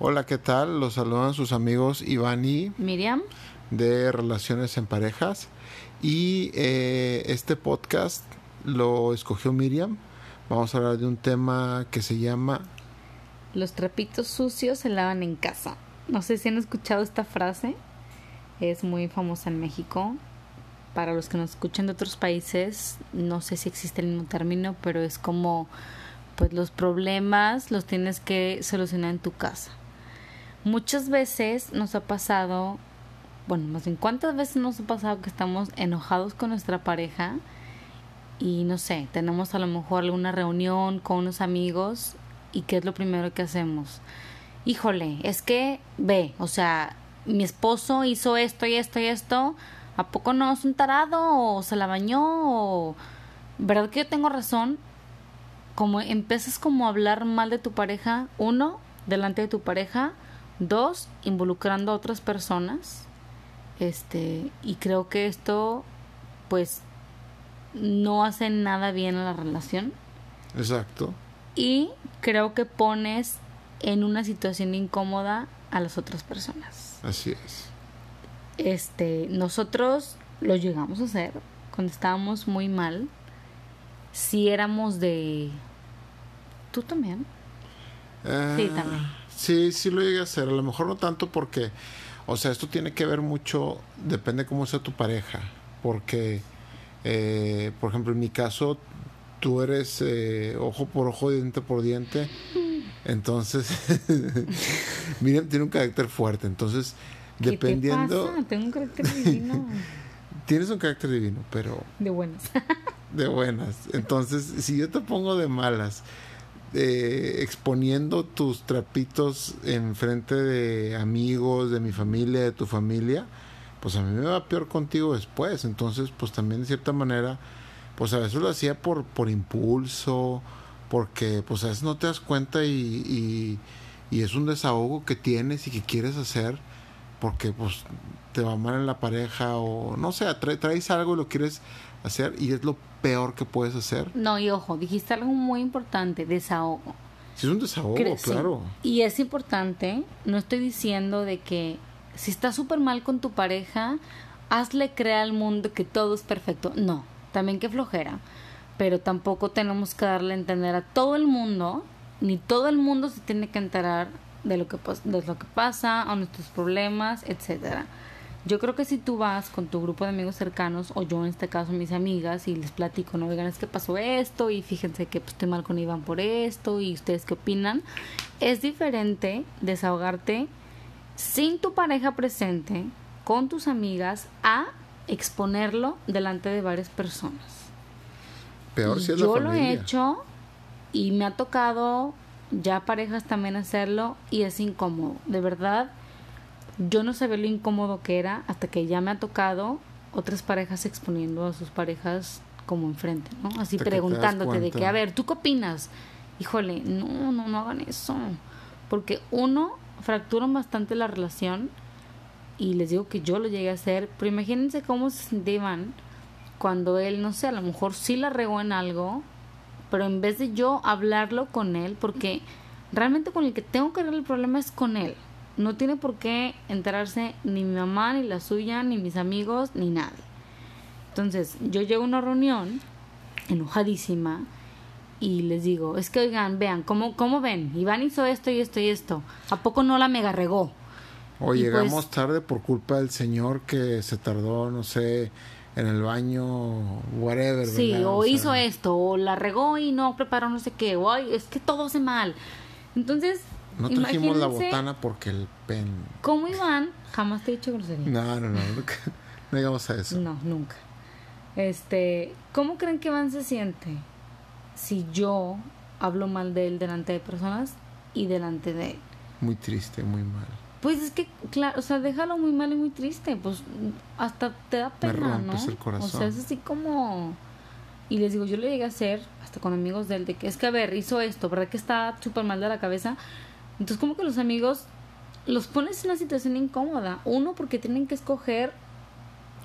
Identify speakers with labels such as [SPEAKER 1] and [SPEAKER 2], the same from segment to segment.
[SPEAKER 1] Hola, ¿qué tal? Los saludan sus amigos Iván y
[SPEAKER 2] Miriam
[SPEAKER 1] de Relaciones en Parejas. Y eh, este podcast lo escogió Miriam. Vamos a hablar de un tema que se llama
[SPEAKER 2] Los trapitos sucios se lavan en casa. No sé si han escuchado esta frase. Es muy famosa en México. Para los que nos escuchan de otros países, no sé si existe el mismo término, pero es como pues los problemas los tienes que solucionar en tu casa. Muchas veces nos ha pasado, bueno, más bien cuántas veces nos ha pasado que estamos enojados con nuestra pareja y no sé, tenemos a lo mejor alguna reunión con unos amigos y qué es lo primero que hacemos. Híjole, es que ve, o sea, mi esposo hizo esto y esto y esto, ¿a poco no es un tarado o se la bañó o verdad que yo tengo razón? Como empiezas como a hablar mal de tu pareja, uno, delante de tu pareja, dos, involucrando a otras personas. Este, y creo que esto pues no hace nada bien a la relación.
[SPEAKER 1] Exacto.
[SPEAKER 2] Y creo que pones en una situación incómoda a las otras personas.
[SPEAKER 1] Así es.
[SPEAKER 2] Este, nosotros lo llegamos a hacer cuando estábamos muy mal. Si éramos de ¿Tú también?
[SPEAKER 1] sí, también. Sí, sí lo llegué a hacer. A lo mejor no tanto porque, o sea, esto tiene que ver mucho, depende cómo sea tu pareja. Porque, eh, por ejemplo, en mi caso, tú eres eh, ojo por ojo, diente por diente. Entonces, Miriam tiene un carácter fuerte. Entonces, dependiendo.
[SPEAKER 2] ¿Qué pasa? Tengo un carácter divino.
[SPEAKER 1] Tienes un carácter divino, pero.
[SPEAKER 2] De buenas.
[SPEAKER 1] de buenas. Entonces, si yo te pongo de malas eh, exponiendo tus trapitos en frente de amigos, de mi familia, de tu familia, pues a mí me va peor contigo después. Entonces, pues también de cierta manera, pues a veces lo hacía por, por impulso, porque pues a veces no te das cuenta y, y, es un desahogo que tienes y que quieres hacer porque pues te va mal en la pareja o no sé, traes algo y lo quieres hacer y es lo peor que puedes hacer.
[SPEAKER 2] No, y ojo, dijiste algo muy importante, desahogo.
[SPEAKER 1] Sí, es un desahogo, claro.
[SPEAKER 2] Y es importante, no estoy diciendo de que si estás súper mal con tu pareja, hazle creer al mundo que todo es perfecto. No, también que flojera. Pero tampoco tenemos que darle a entender a todo el mundo, ni todo el mundo se tiene que enterar de lo que, de lo que pasa, a nuestros problemas, etcétera. Yo creo que si tú vas con tu grupo de amigos cercanos, o yo en este caso mis amigas, y les platico, no, oigan, es que pasó esto, y fíjense que pues, estoy mal con Iván por esto, y ustedes qué opinan, es diferente desahogarte sin tu pareja presente, con tus amigas, a exponerlo delante de varias personas.
[SPEAKER 1] Peor si es
[SPEAKER 2] Yo
[SPEAKER 1] lo
[SPEAKER 2] he hecho y me ha tocado ya parejas también hacerlo y es incómodo. De verdad, yo no sabía lo incómodo que era hasta que ya me ha tocado otras parejas exponiendo a sus parejas como enfrente, ¿no? Así preguntándote de que, a ver, ¿tú qué opinas? Híjole, no, no, no hagan eso. Porque uno, fracturan bastante la relación y les digo que yo lo llegué a hacer, pero imagínense cómo se sentían cuando él, no sé, a lo mejor sí la regó en algo, pero en vez de yo hablarlo con él, porque realmente con el que tengo que arreglar el problema es con él. No tiene por qué enterarse ni mi mamá, ni la suya, ni mis amigos, ni nadie. Entonces, yo llego a una reunión enojadísima y les digo, es que oigan, vean, ¿cómo, cómo ven? Iván hizo esto y esto y esto. ¿A poco no la mega regó?
[SPEAKER 1] O llegamos pues tarde por culpa del señor que se tardó, no sé, en el baño, whatever.
[SPEAKER 2] Sí, o, hizo esto, o la regó y no preparó no sé qué, o es que todo hace mal. Entonces,
[SPEAKER 1] no trajimos la botana porque el pen.
[SPEAKER 2] ¿Cómo Iván? Jamás te he dicho grosería.
[SPEAKER 1] No, no, no. no llegamos a eso.
[SPEAKER 2] No, nunca. Este, ¿cómo creen que Iván se siente si yo hablo mal de él delante de personas y delante de él?
[SPEAKER 1] Muy triste, muy mal.
[SPEAKER 2] Pues es que, claro, o sea, déjalo muy mal y muy triste. Pues hasta te da pena,
[SPEAKER 1] Me
[SPEAKER 2] ¿no?
[SPEAKER 1] el corazón.
[SPEAKER 2] O sea, es así como. Y les digo, yo lo llegué a hacer hasta con amigos de él, de que es que, a ver, hizo esto, ¿verdad que está súper mal de la cabeza? Entonces como que los amigos los pones en una situación incómoda. Uno porque tienen que escoger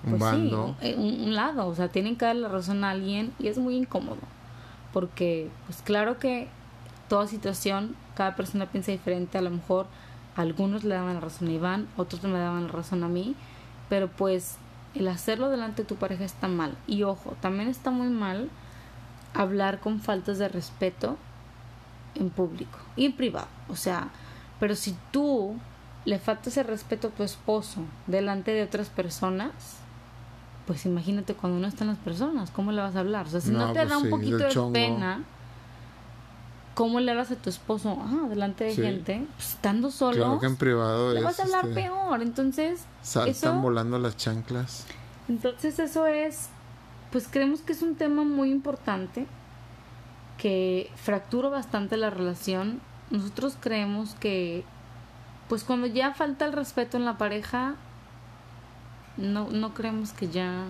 [SPEAKER 1] pues sí,
[SPEAKER 2] eh, un, lado, o sea, tienen que dar la razón a alguien y es muy incómodo. Porque, pues claro que toda situación, cada persona piensa diferente, a lo mejor Algunos le daban la razón a Iván, otros me daban la razón a mí, pero pues el hacerlo delante de tu pareja está mal. Y ojo, también está muy mal hablar con faltas de respeto en público y en privado. O sea, pero si tú le faltas el respeto a tu esposo delante de otras personas, pues imagínate cuando no están las personas, ¿cómo le vas a hablar? O sea, si no, te
[SPEAKER 1] pues
[SPEAKER 2] da un
[SPEAKER 1] sí,
[SPEAKER 2] poquito de
[SPEAKER 1] chongo.
[SPEAKER 2] pena, ¿cómo le hablas a tu esposo? Ah, delante de
[SPEAKER 1] Sí.
[SPEAKER 2] gente, pues, estando solo,
[SPEAKER 1] Claro que en privado
[SPEAKER 2] le
[SPEAKER 1] es,
[SPEAKER 2] vas a hablar
[SPEAKER 1] este,
[SPEAKER 2] peor. Entonces,
[SPEAKER 1] saltan
[SPEAKER 2] eso-
[SPEAKER 1] volando las chanclas.
[SPEAKER 2] entonces eso es, pues creemos que es un tema muy importante que fractura bastante la relación. Nosotros creemos que, pues cuando ya falta el respeto en la pareja, no, no creemos que ya...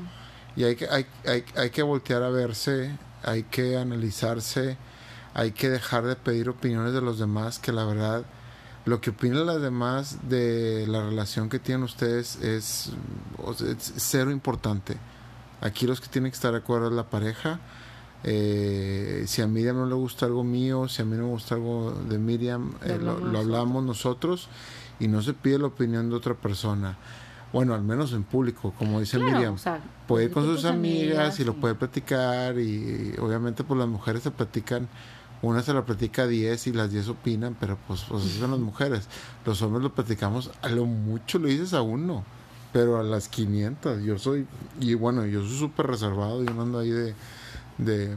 [SPEAKER 1] Y hay que, hay, hay, hay que voltear a verse, hay que analizarse, hay que dejar de pedir opiniones de los demás, que la verdad, lo que opinan las demás de la relación que tienen ustedes es cero importante. Aquí los que tienen que estar de acuerdo es la pareja. Eh, si a Miriam no le gusta algo mío, si a mí no me gusta algo de Miriam,
[SPEAKER 2] Lo
[SPEAKER 1] eh, lo,
[SPEAKER 2] hablamos
[SPEAKER 1] lo hablamos nosotros. y no se pide la opinión de otra persona. Bueno, al menos en público, como dice
[SPEAKER 2] Claro,
[SPEAKER 1] Miriam
[SPEAKER 2] o sea,
[SPEAKER 1] puede ir con sus amigas y lo puede platicar y obviamente pues las mujeres se platican una se la platica a 10 y las 10 opinan pero pues, pues así son las mujeres. Los hombres lo platicamos a lo mucho lo dices a uno pero a las 500 yo soy y bueno yo soy súper reservado yo no ando ahí de, de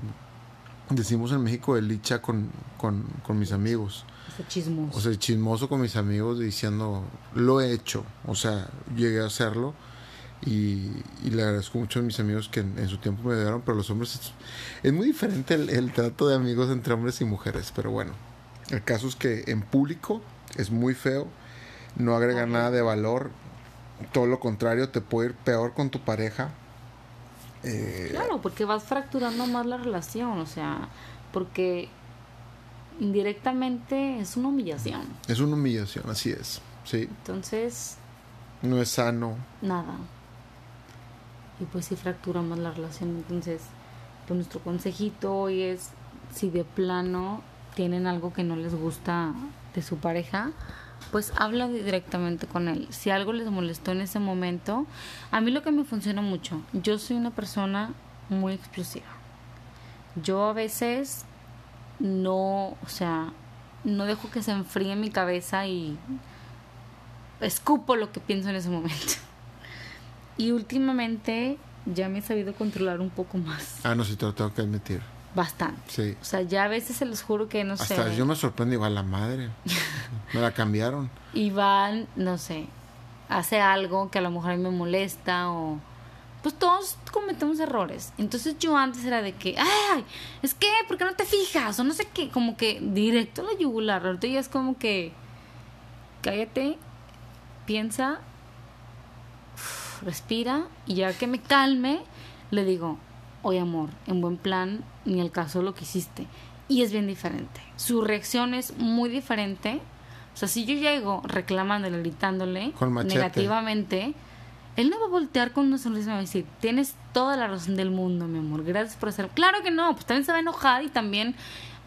[SPEAKER 1] decimos en México de licha con, con, con mis amigos
[SPEAKER 2] chismoso.
[SPEAKER 1] o sea, chismoso con mis amigos diciendo, lo he hecho, o sea, llegué a hacerlo y, y le agradezco mucho a mis amigos que en, en su tiempo me ayudaron, pero los hombres es, es muy diferente el, el trato de amigos entre hombres y mujeres, pero bueno, el caso es que en público es muy feo, no agrega
[SPEAKER 2] Ajá.
[SPEAKER 1] nada de valor, todo lo contrario, te puede ir peor con tu pareja. Eh,
[SPEAKER 2] Claro, porque vas fracturando más la relación, o sea, porque indirectamente es una humillación.
[SPEAKER 1] Es una humillación, así es, sí,
[SPEAKER 2] Entonces,
[SPEAKER 1] no es sano,
[SPEAKER 2] nada. Y pues sí fractura más la relación. Entonces, pues nuestro consejito hoy es, si de plano tienen algo que no les gusta de su pareja, pues habla directamente con él. Si algo les molestó en ese momento, a mí lo que me funciona mucho, yo soy una persona muy explosiva. Yo a veces no, o sea, no dejo que se enfríe mi cabeza y escupo lo que pienso en ese momento. Y últimamente ya me he sabido controlar un poco más.
[SPEAKER 1] ah, no, sí te lo tengo que admitir,
[SPEAKER 2] Bastante.
[SPEAKER 1] sí.
[SPEAKER 2] O sea, ya a veces se los juro que no
[SPEAKER 1] Hasta
[SPEAKER 2] sé.
[SPEAKER 1] yo me sorprendo, igual la madre. Me la cambiaron.
[SPEAKER 2] Iván, no sé, hace algo que a lo mejor a mí me molesta o... Pues todos cometemos errores. Entonces yo antes era de que, ay, es que, ¿por qué no te fijas? O no sé qué, como que directo a la yugular. Ahorita ya es como que, cállate, piensa, respira y ya que me calme, le digo, oye amor, en buen plan, ni el caso lo que hiciste. Y es bien diferente. Su reacción es muy diferente. O sea, si yo llego reclamándole, gritándole
[SPEAKER 1] Con
[SPEAKER 2] negativamente, él no va a voltear con una sonrisa y me va a decir, tienes toda la razón del mundo, mi amor, gracias por hacer. Claro que no, pues también se va a enojar y también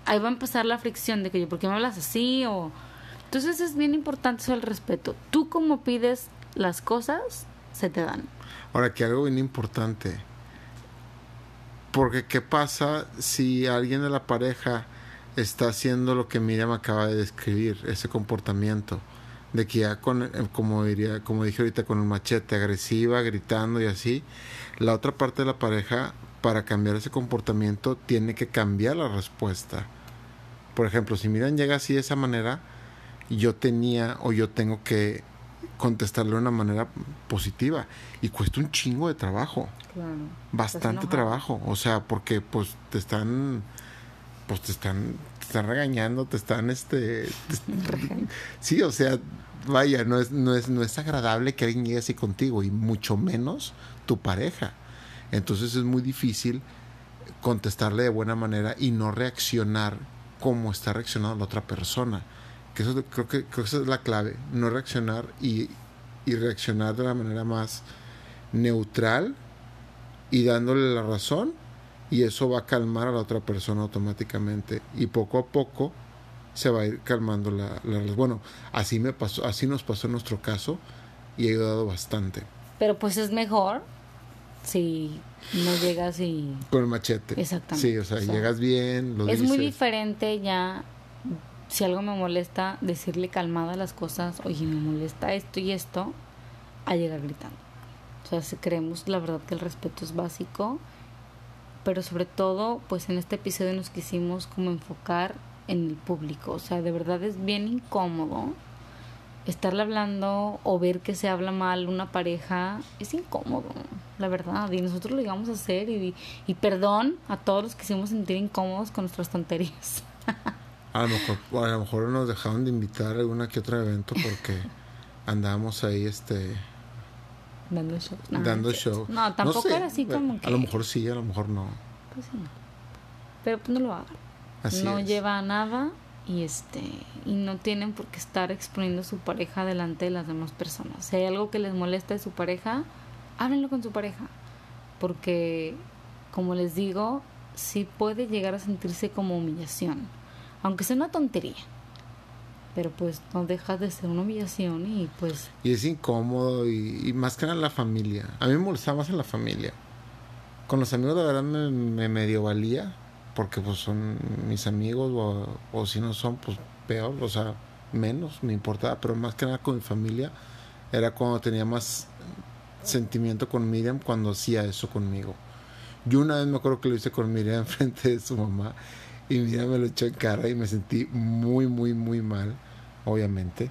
[SPEAKER 2] ahí va a empezar la fricción de que yo, ¿por qué me hablas así? O... Entonces es bien importante eso el respeto. Tú como pides las cosas, se te dan.
[SPEAKER 1] Ahora, que algo bien importante. Porque, ¿qué pasa si alguien de la pareja está haciendo lo que Miriam acaba de describir, ese comportamiento? De que ya con, eh, como diría, como dije ahorita, con el machete, agresiva, gritando y así, la otra parte de la pareja, para cambiar ese comportamiento, tiene que cambiar la respuesta. Por ejemplo, si Miriam llega así de esa manera, yo tenía o yo tengo que contestarle de una manera positiva. Y cuesta un chingo de trabajo.
[SPEAKER 2] Claro.
[SPEAKER 1] bastante trabajo. O sea porque pues te están pues te están te están regañando te están este te- sí o sea vaya no es no es no es agradable que alguien llegue así contigo y mucho menos tu pareja. Entonces es muy difícil contestarle de buena manera y no reaccionar como está reaccionando la otra persona que eso creo que creo que esa es la clave no reaccionar y, y reaccionar de la manera más neutral y dándole la razón y eso va a calmar a la otra persona automáticamente y poco a poco se va a ir calmando la, la bueno así me pasó así nos pasó en nuestro caso y ha ayudado bastante.
[SPEAKER 2] Pero pues es mejor si no llegas y
[SPEAKER 1] con el machete.
[SPEAKER 2] Exactamente.
[SPEAKER 1] Sí o sea, llegas bien lo
[SPEAKER 2] es muy diferente ya si algo me molesta decirle calmada las cosas oye me molesta esto y esto a llegar gritando o sea creemos la verdad que el respeto es básico pero sobre todo pues en este episodio nos quisimos como enfocar en el público. O sea, de verdad es bien incómodo estarle hablando o ver que se habla mal una pareja. Es incómodo, la verdad. Y nosotros lo íbamos a hacer. Y, y perdón a todos los que hicimos sentir incómodos con nuestras tonterías.
[SPEAKER 1] a, lo mejor, a lo mejor nos dejaron de invitar a alguna que otro evento porque andábamos ahí este
[SPEAKER 2] dando show.
[SPEAKER 1] No, dando show.
[SPEAKER 2] No, tampoco era así como que...
[SPEAKER 1] A lo mejor sí, a lo mejor no.
[SPEAKER 2] Pues sí. Pero pues no lo hagan no lleva a nada y este y no tienen por qué estar exponiendo a su pareja delante de las demás personas. Si hay algo que les molesta de su pareja, háblenlo con su pareja, porque como les digo, sí puede llegar a sentirse como humillación, aunque sea una tontería. Pero pues no dejas de ser una humillación y pues...
[SPEAKER 1] Y es incómodo y, más que nada la familia. A mí me molestaba más en la familia. Con los amigos de verdad me, me medio valía porque pues son mis amigos o, si no son pues peor, o sea, menos me importaba, pero más que nada con mi familia era cuando tenía más sentimiento con Miriam cuando hacía eso conmigo. Yo una vez me acuerdo que lo hice con Miriam frente de su mamá y Miriam me lo echó en cara y me sentí muy, muy, muy mal, obviamente.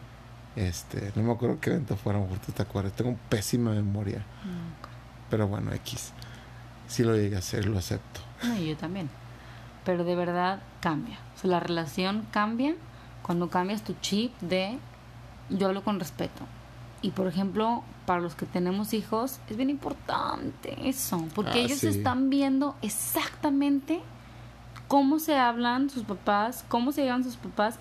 [SPEAKER 1] Este, no me acuerdo qué evento fuera, mejor te acuerdas. Tengo pésima memoria. Pero bueno, X. Si lo llegué a hacer, lo acepto.
[SPEAKER 2] yo también pero de verdad cambia. O sea, la relación cambia cuando cambias tu chip de yo hablo con respeto. Y por ejemplo, para los que tenemos hijos, es bien importante eso, porque ah, ellos están viendo exactamente cómo se hablan sus papás, cómo se llevan sus papás,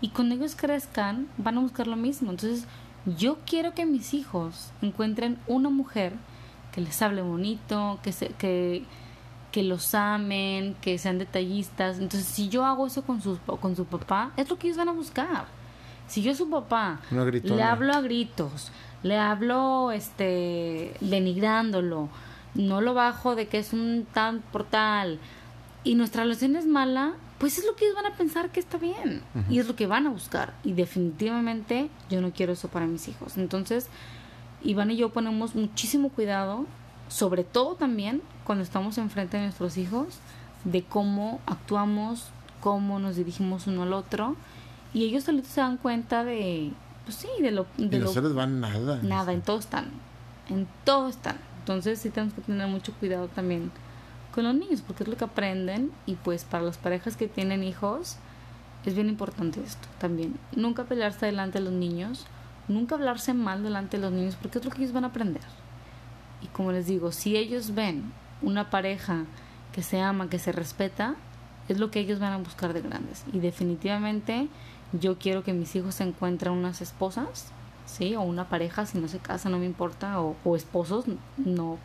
[SPEAKER 2] y cuando ellos crezcan van a buscar lo mismo. Entonces, yo quiero que mis hijos encuentren una mujer que les hable bonito, que, se, que, que los amen, que sean detallistas. Entonces, si yo hago eso con su, con su papá, es lo que ellos van a buscar. Si yo a su papá le hablo a gritos, le hablo este denigrándolo, no lo bajo de que es un tan portal y nuestra relación es mala, pues es lo que ellos van a pensar que está bien y es lo que van a buscar. Y definitivamente yo no quiero eso para mis hijos. Entonces, Iván y yo ponemos muchísimo cuidado sobre todo también cuando estamos enfrente de nuestros hijos, de cómo actuamos, cómo nos dirigimos uno al otro, y ellos solitos se dan cuenta de, pues sí, de lo... De
[SPEAKER 1] y no se les va nada.
[SPEAKER 2] Nada, en todo están, en todo están. Entonces sí tenemos que tener mucho cuidado también con los niños, porque es lo que aprenden, y pues para las parejas que tienen hijos, es bien importante esto también. Nunca pelearse delante de los niños, nunca hablarse mal delante de los niños, porque es lo que ellos van a aprender. Y como les digo, si ellos ven una pareja que se ama, que se respeta, es lo que ellos van a buscar de grandes. Y definitivamente yo quiero que mis hijos se encuentren unas esposas, ¿sí? O una pareja, si no se casa, no me importa, o, o esposos, no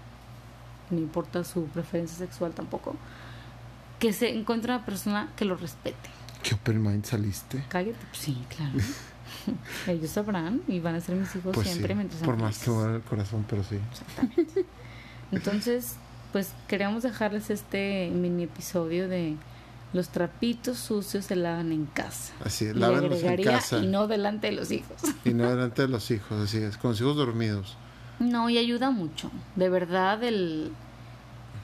[SPEAKER 2] me importa su preferencia sexual tampoco. Que se encuentre una persona que lo respete.
[SPEAKER 1] ¿Qué open mind saliste?
[SPEAKER 2] Cállate, sí, claro. Ellos sabrán y van a ser mis hijos pues siempre mientras
[SPEAKER 1] Por más que el corazón, pero sí.
[SPEAKER 2] Exactamente. Entonces, pues queríamos dejarles este mini episodio de los trapitos sucios se lavan en casa.
[SPEAKER 1] Así es, lávenlos en casa.
[SPEAKER 2] Y no delante de los hijos.
[SPEAKER 1] Y no delante de los hijos, así es, con los hijos dormidos.
[SPEAKER 2] No, y ayuda mucho. De verdad, el,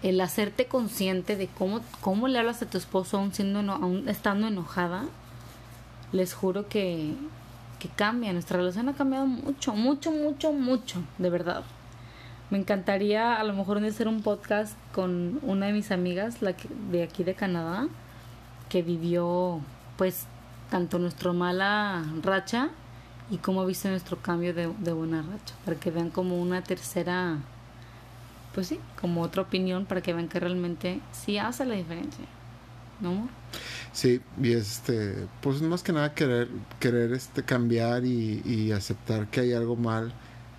[SPEAKER 2] el hacerte consciente de cómo, cómo le hablas a tu esposo aún, siendo, aún estando enojada, les juro que, que cambia. Nuestra relación ha cambiado mucho, mucho, mucho, mucho, de verdad. Me encantaría a lo mejor hacer un podcast con una de mis amigas, la de aquí de Canadá, que vivió pues tanto nuestra mala racha y cómo ha visto nuestro cambio de, de buena racha, para que vean como una tercera, pues sí, como otra opinión, para que vean que realmente sí hace la diferencia. ¿No,
[SPEAKER 1] Sí, y este, pues más que nada querer, querer este cambiar y, aceptar que hay algo mal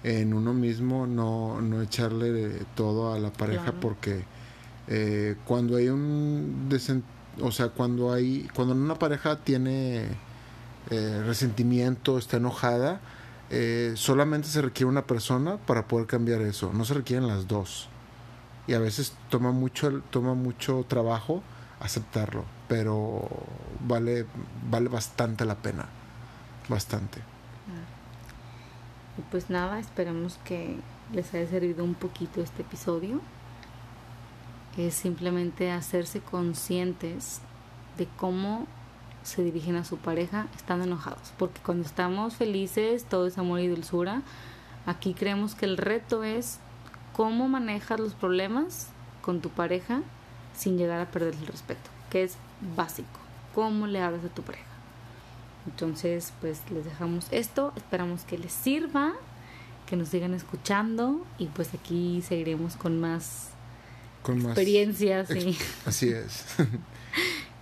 [SPEAKER 1] en uno mismo, no, no echarle todo a la pareja porque eh, cuando hay un o sea, cuando hay, cuando una pareja tiene eh, resentimiento, está enojada, eh, solamente se requiere una persona para poder cambiar eso, no se requieren las dos. Y a veces toma mucho, toma mucho trabajo aceptarlo, pero vale, vale bastante la pena, bastante.
[SPEAKER 2] Y pues nada, esperamos que les haya servido un poquito este episodio. Es simplemente hacerse conscientes de cómo se dirigen a su pareja estando enojados. Porque cuando estamos felices, todo es amor y dulzura. Aquí creemos que el reto es cómo manejas los problemas con tu pareja sin llegar a perder el respeto, que es básico. Cómo le hablas a tu pareja. Entonces, pues les dejamos esto. Esperamos que les sirva, que nos sigan escuchando y pues aquí seguiremos con más
[SPEAKER 1] Con más
[SPEAKER 2] experiencias. y-
[SPEAKER 1] Así es.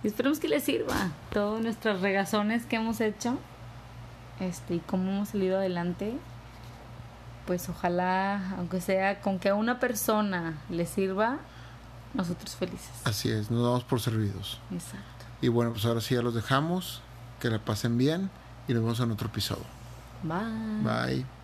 [SPEAKER 2] Y esperemos que les sirva todas nuestras regazones que hemos hecho este, y cómo hemos salido adelante. Pues ojalá, aunque sea con que a una persona le sirva, nosotros felices.
[SPEAKER 1] Así es, nos damos por servidos.
[SPEAKER 2] Exacto.
[SPEAKER 1] Y bueno, pues ahora sí ya los dejamos. Que la pasen bien y nos vemos en otro episodio.
[SPEAKER 2] Bye.
[SPEAKER 1] Bye.